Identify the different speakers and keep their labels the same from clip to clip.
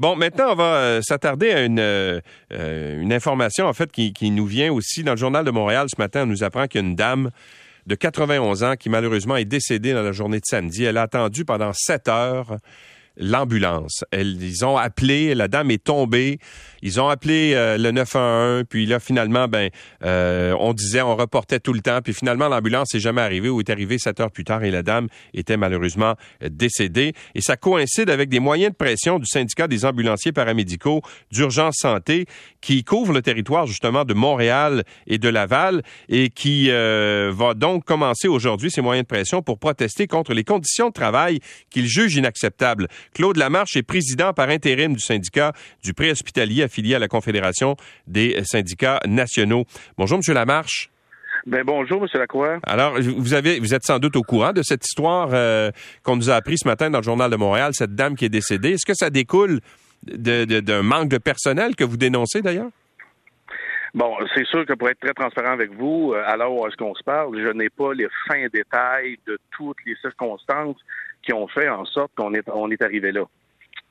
Speaker 1: Bon, maintenant, on va euh, s'attarder à une, euh, une information, en fait, qui, qui, nous vient aussi dans le Journal de Montréal ce matin. On nous apprend qu'il y a une dame de 91 ans qui, malheureusement, est décédée dans la journée de samedi. Elle a attendu pendant sept heures l'ambulance. Ils ont appelé, la dame est tombée. Ils ont appelé euh, le 911, puis là finalement, ben, euh, on disait, on reportait tout le temps, puis finalement l'ambulance n'est jamais arrivée ou est arrivée sept heures plus tard et la dame était malheureusement décédée. Et ça coïncide avec des moyens de pression du syndicat des ambulanciers paramédicaux d'urgence santé qui couvre le territoire justement de Montréal et de Laval et qui euh, va donc commencer aujourd'hui ces moyens de pression pour protester contre les conditions de travail qu'ils jugent inacceptables. Claude Lamarche est président par intérim du syndicat du préhospitalier affilié à la Confédération des syndicats nationaux. Bonjour, Monsieur Lamarche.
Speaker 2: Ben bonjour, Monsieur Lacroix.
Speaker 1: Alors, vous avez, vous êtes sans doute au courant de cette histoire euh, qu'on nous a appris ce matin dans le Journal de Montréal, cette dame qui est décédée. Est-ce que ça découle d'un manque de personnel que vous dénoncez d'ailleurs?
Speaker 2: Bon, c'est sûr que pour être très transparent avec vous, euh, alors où est-ce qu'on se parle, je n'ai pas les fins détails de toutes les circonstances qui ont fait en sorte qu'on est, on est arrivé là.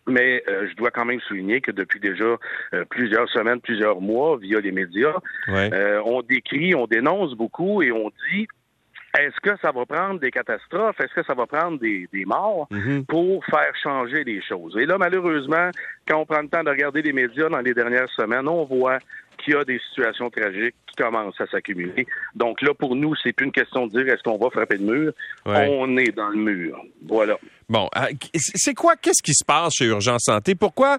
Speaker 2: Mais euh, je dois quand même souligner que depuis déjà euh, plusieurs semaines, plusieurs mois, via les médias, on décrit, on dénonce beaucoup et on dit est-ce que ça va prendre des catastrophes? Est-ce que ça va prendre des, des morts mm-hmm. pour faire changer les choses? Et là, malheureusement, quand on prend le temps de regarder les médias dans les dernières semaines, on voit qu'il y a des situations tragiques qui commencent à s'accumuler. Donc là, pour nous, c'est plus une question de dire est-ce qu'on va frapper le mur? On est dans le mur. Voilà.
Speaker 1: Bon, euh, c'est quoi, qu'est-ce qui se passe chez Urgence Santé? Pourquoi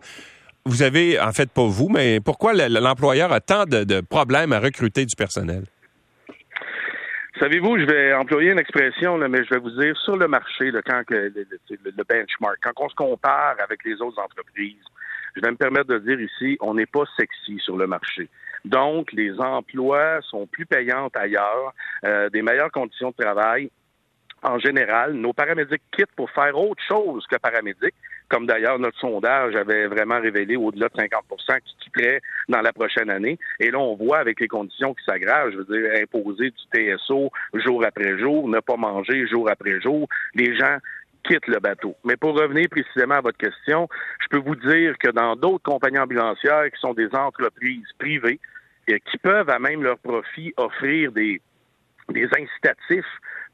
Speaker 1: vous avez, en fait, pas vous, mais pourquoi l'employeur a tant de, problèmes à recruter du personnel?
Speaker 2: Savez-vous, je vais employer une expression, mais je vais vous dire, sur le marché, quand le, le, benchmark, quand on se compare avec les autres entreprises, je vais me permettre de dire ici, on n'est pas sexy sur le marché. Donc, les emplois sont plus payants ailleurs, euh, des meilleures conditions de travail. En général, nos paramédics quittent pour faire autre chose que paramédics, comme d'ailleurs notre sondage avait vraiment révélé au-delà de 50% qui quitteraient dans la prochaine année. Et là, on voit avec les conditions qui s'aggravent, je veux dire, imposer du TSO jour après jour, ne pas manger jour après jour. Les gens quitte le bateau. Mais pour revenir précisément à votre question, je peux vous dire que dans d'autres compagnies ambulancières qui sont des entreprises privées, et qui peuvent à même leur profit offrir des, des incitatifs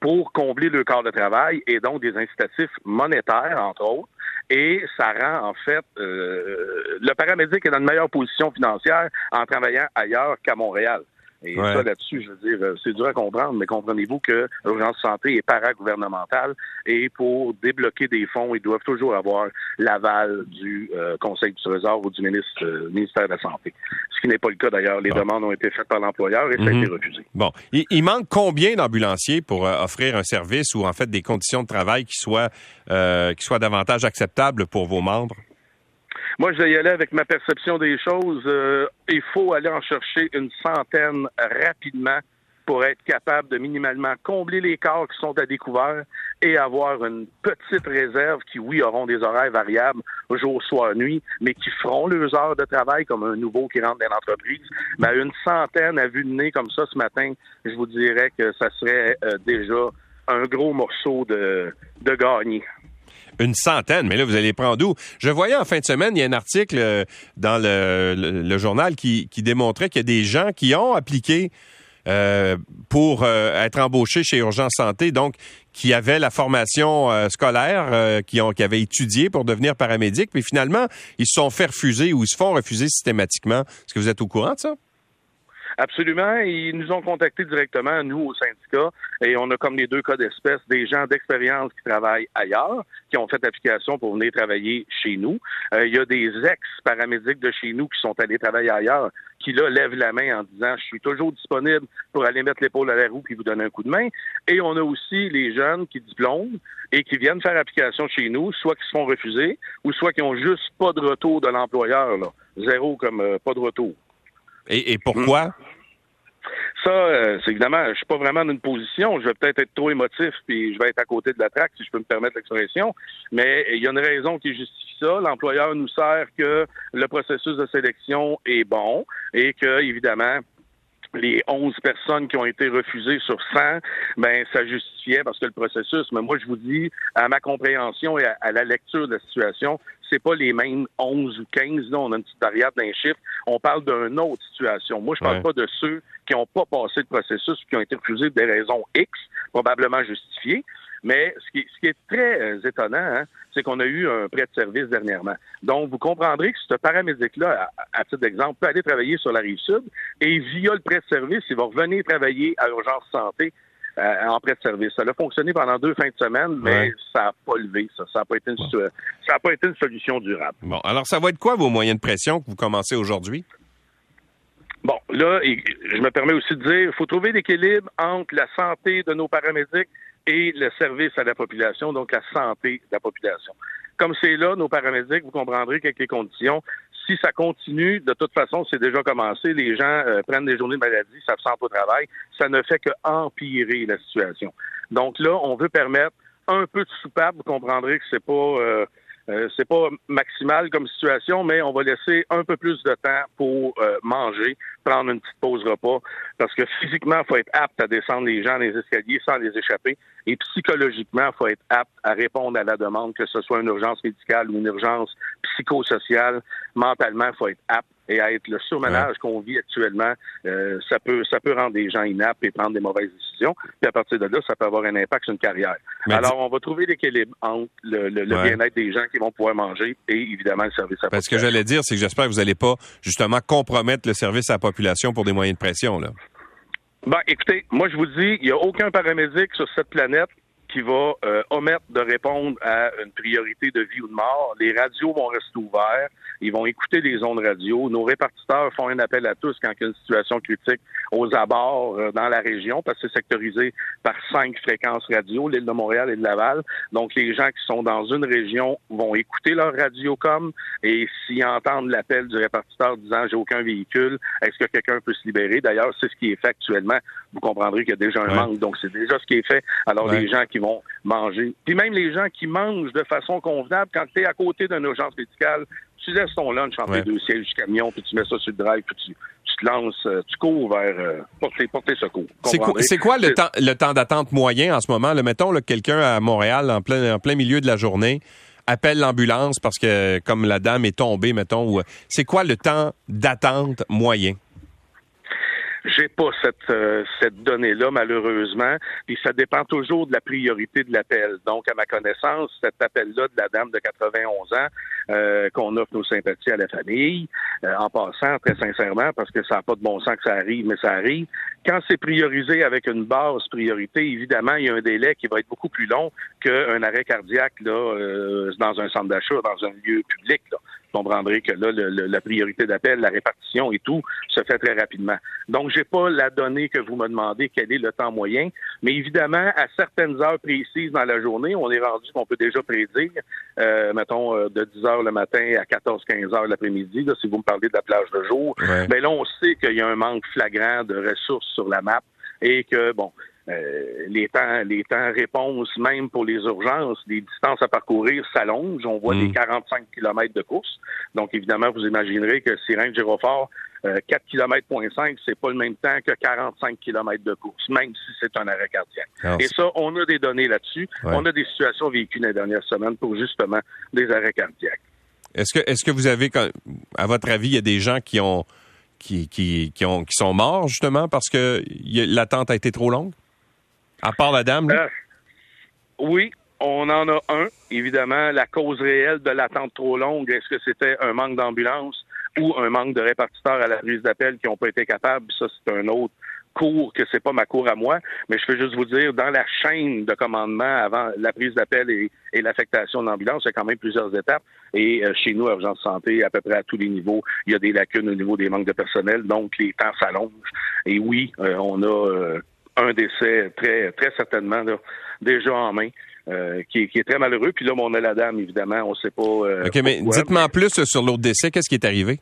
Speaker 2: pour combler le corps de travail et donc des incitatifs monétaires, entre autres. Et ça rend, en fait, euh, le paramédic est dans une meilleure position financière en travaillant ailleurs qu'à Montréal. Et ça, là-dessus, je veux dire, euh, c'est dur à comprendre, mais comprenez-vous que l'urgence santé est paragouvernementale et pour débloquer des fonds, ils doivent toujours avoir l'aval du euh, Conseil du Trésor ou du ministre, euh, ministère de la Santé. Ce qui n'est pas le cas d'ailleurs. Les demandes ont été faites par l'employeur et ça a été mhm. refusé.
Speaker 1: Bon. Il, manque combien d'ambulanciers pour offrir un service ou en fait des conditions de travail qui soient, qui soient davantage acceptables pour vos membres?
Speaker 2: Moi, je vais y aller avec ma perception des choses. Euh, il faut aller en chercher une centaine rapidement pour être capable de minimalement combler les corps qui sont à découvert et avoir une petite réserve qui, oui, auront des horaires variables jour, soir, nuit, mais qui feront leurs heures de travail comme un nouveau qui rentre dans l'entreprise. Mais une centaine à vue de nez comme ça ce matin, je vous dirais que ça serait euh, déjà un gros morceau de, de gagner.
Speaker 1: Une centaine, mais là, vous allez prendre où? Je voyais en fin de semaine, il y a un article euh, dans le, journal qui, démontrait qu'il y a des gens qui ont appliqué euh, pour euh, être embauchés chez Urgence Santé, donc qui avaient la formation scolaire, qui, ont, qui avaient étudié pour devenir paramédic, mais finalement, ils se sont fait refuser ou ils se font refuser systématiquement. Est-ce que vous êtes au courant de ça?
Speaker 2: Absolument. Ils nous ont contactés directement, nous, au syndicat, et on a comme les deux cas d'espèce des gens d'expérience qui travaillent ailleurs, qui ont fait application pour venir travailler chez nous. Euh, il y a des ex-paramédics de chez nous qui sont allés travailler ailleurs, qui là lèvent la main en disant je suis toujours disponible pour aller mettre l'épaule à la roue puis vous donner un coup de main. Et on a aussi les jeunes qui diplôment et qui viennent faire application chez nous, soit qui se font refuser, ou soit qui ont juste pas de retour de l'employeur, là. Zéro comme euh, pas de retour.
Speaker 1: Et, pourquoi?
Speaker 2: Ça, euh, c'est évidemment, je suis pas vraiment dans une position. Je vais peut-être être trop émotif, puis je vais être à côté de la traque, si je peux me permettre l'expression. Mais il y a une raison qui justifie ça. L'employeur nous sert que le processus de sélection est bon et que, évidemment, les 11 personnes qui ont été refusées sur 100, ben ça justifiait parce que le processus, mais moi je vous dis, à ma compréhension et à, la lecture de la situation, c'est pas les mêmes 11 ou 15. Là, on a une petite variable d'un chiffre. On parle d'une autre situation. Moi, je parle pas de ceux qui n'ont pas passé le processus, qui ont été refusés pour des raisons X, probablement justifiées. Mais ce qui, ce qui est très euh, étonnant, hein, c'est qu'on a eu un prêt de service dernièrement. Donc, vous comprendrez que ce paramédic-là, à, titre d'exemple, peut aller travailler sur la rive sud et via le prêt de service, il va revenir travailler à l'urgence santé euh, en prêt de service. Ça a fonctionné pendant deux fins de semaine, mais ça n'a pas levé, ça. Ça n'a pas, été une, ça pas été une solution durable.
Speaker 1: Bon, alors ça va être quoi vos moyens de pression que vous commencez aujourd'hui?
Speaker 2: Bon, là, je me permets aussi de dire, il faut trouver l'équilibre entre la santé de nos paramédics et le service à la population, donc la santé de la population. Comme c'est là, nos paramédics, vous comprendrez qu'avec les conditions, si ça continue, de toute façon, c'est déjà commencé. Les gens euh, prennent des journées de maladie, ça se au travail. Ça ne fait que empirer la situation. Donc là, on veut permettre un peu de soupape. Vous comprendrez que c'est pas euh, euh, c'est pas maximal comme situation, mais on va laisser un peu plus de temps pour euh, manger, prendre une petite pause repas, parce que physiquement, il faut être apte à descendre les gens les escaliers sans les échapper, et psychologiquement, il faut être apte à répondre à la demande, que ce soit une urgence médicale ou une urgence psychosociale. Mentalement, il faut être apte et à être le surmenage qu'on vit actuellement, euh, ça peut ça peut rendre des gens inaptes et prendre des mauvaises décisions. Puis à partir de là, ça peut avoir un impact sur une carrière. Alors, on va trouver l'équilibre entre le, bien-être des gens qui vont pouvoir manger et évidemment le service à la
Speaker 1: Parce Ce que j'allais dire, c'est que j'espère que vous n'allez pas justement compromettre le service à la population pour des moyens de pression. Là.
Speaker 2: Ben, écoutez, moi je vous dis, il n'y a aucun paramédic sur cette planète qui va euh, omettre de répondre à une priorité de vie ou de mort. Les radios vont rester ouverts. Ils vont écouter les ondes radio. Nos répartiteurs font un appel à tous quand il y a une situation critique aux abords euh, dans la région, parce que c'est sectorisé par cinq fréquences radio, l'île de Montréal et de Laval. Donc, les gens qui sont dans une région vont écouter leur radio comme et s'ils entendent l'appel du répartiteur disant j'ai aucun véhicule, est-ce que quelqu'un peut se libérer? D'ailleurs, c'est ce qui est fait actuellement. Vous comprendrez qu'il y a déjà un manque. Donc, c'est déjà ce qui est fait. Alors, les gens qui vont manger, puis même les gens qui mangent de façon convenable, quand tu es à côté d'une urgence médicale, tu laisses ton lunch entre les deux sièges du camion, puis tu mets ça sur le drive, puis tu, te lances, euh, tu cours vers euh, porter, porter secours.
Speaker 1: C'est quoi, quoi le, temps, le temps d'attente moyen en ce moment? Le, mettons, quelqu'un à Montréal, en plein, en plein milieu de la journée, appelle l'ambulance parce que comme la dame est tombée, mettons, c'est quoi le temps d'attente moyen?
Speaker 2: J'ai pas cette euh, cette donnée-là malheureusement, puis ça dépend toujours de la priorité de l'appel. Donc à ma connaissance, cet appel-là de la dame de 91 ans euh, qu'on offre nos sympathies à la famille, euh, en passant très sincèrement parce que ça n'a pas de bon sens que ça arrive, mais ça arrive. Quand c'est priorisé avec une basse priorité, évidemment, il y a un délai qui va être beaucoup plus long qu'un arrêt cardiaque là dans un centre d'achat, dans un lieu public. Là comprendrez que là, la priorité d'appel, la répartition et tout se fait très rapidement. Donc, j'ai pas la donnée que vous me demandez, quel est le temps moyen, mais évidemment, à certaines heures précises dans la journée, on est rendu qu'on peut déjà prédire, euh, mettons, euh, de 10 heures le matin à 14-15 heures l'après-midi, si vous me parlez de la plage de jour, mais ben là, on sait qu'il y a un manque flagrant de ressources sur la map et que, bon, euh, les temps, les temps réponse, même pour les urgences, les distances à parcourir s'allongent. On voit des 45 mm. km de course. Donc, évidemment, vous imaginerez que Sirène Girofort, euh, 4 km, 5, c'est pas le même temps que 45 km de course, même si c'est un arrêt cardiaque. Et ça, on a des données là-dessus. On a des situations vécues les dernières semaines pour justement des arrêts cardiaques.
Speaker 1: Est-ce que, est-ce que vous avez, à votre avis, il y a des gens qui ont, qui, qui, qui, ont, qui sont morts justement parce que l'attente a été trop longue? À part la dame, euh,
Speaker 2: oui, on en a un. Évidemment, la cause réelle de l'attente trop longue, est-ce que c'était un manque d'ambulance ou un manque de répartiteurs à la prise d'appel qui n'ont pas été capables? Ça, c'est un autre cours que c'est pas ma cour à moi, mais je peux juste vous dire, dans la chaîne de commandement avant la prise d'appel et, l'affectation de l'ambulance, il y a quand même plusieurs étapes. Et euh, chez nous, à Urgence Santé, à peu près à tous les niveaux, il y a des lacunes au niveau des manques de personnel, donc les temps s'allongent. Et oui, euh, on a un décès très, très certainement déjà en main. Euh, qui, est très malheureux. Puis là, on a la dame, évidemment, on ne sait pas. Euh,
Speaker 1: OK, mais dites-moi plus sur l'autre décès. Qu'est-ce qui est arrivé?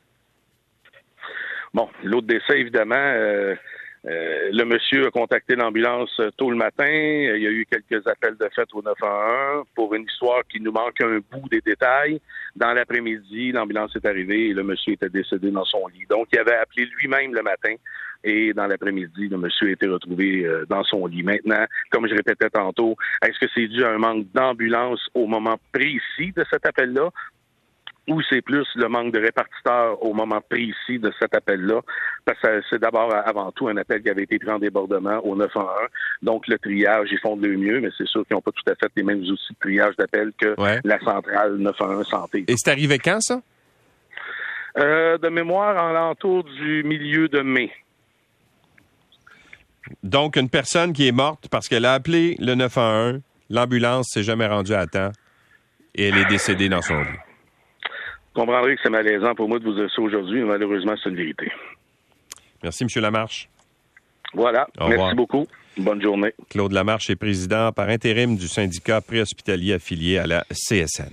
Speaker 2: Bon, l'autre décès, évidemment, euh, le monsieur a contacté l'ambulance tôt le matin. Il y a eu quelques appels de fête au 911 pour une histoire qui nous manque un bout des détails. Dans l'après-midi, l'ambulance est arrivée et le monsieur était décédé dans son lit. Donc, il avait appelé lui-même le matin et dans l'après-midi, le monsieur a été retrouvé euh, dans son lit. Maintenant, comme je répétais tantôt, est-ce que c'est dû à un manque d'ambulance au moment précis de cet appel-là? ou c'est plus le manque de répartiteurs au moment précis de cet appel-là, parce que c'est d'abord avant tout un appel qui avait été pris en débordement au 911. Donc le triage, ils font de le mieux, mais c'est sûr qu'ils n'ont pas tout à fait les mêmes outils de triage d'appel que la centrale 911 Santé.
Speaker 1: Et c'est arrivé quand ça?
Speaker 2: Euh, de mémoire, en l'entour du milieu de mai.
Speaker 1: Donc, une personne qui est morte parce qu'elle a appelé le 911, l'ambulance s'est jamais rendue à temps et elle est décédée dans son lit.
Speaker 2: Vous comprendrez que c'est malaisant pour moi de vous dire ça aujourd'hui, mais malheureusement, c'est une vérité.
Speaker 1: Merci, M. Lamarche.
Speaker 2: Voilà. Merci beaucoup. Bonne journée.
Speaker 1: Claude Lamarche est président par intérim du syndicat préhospitalier affilié à la CSN.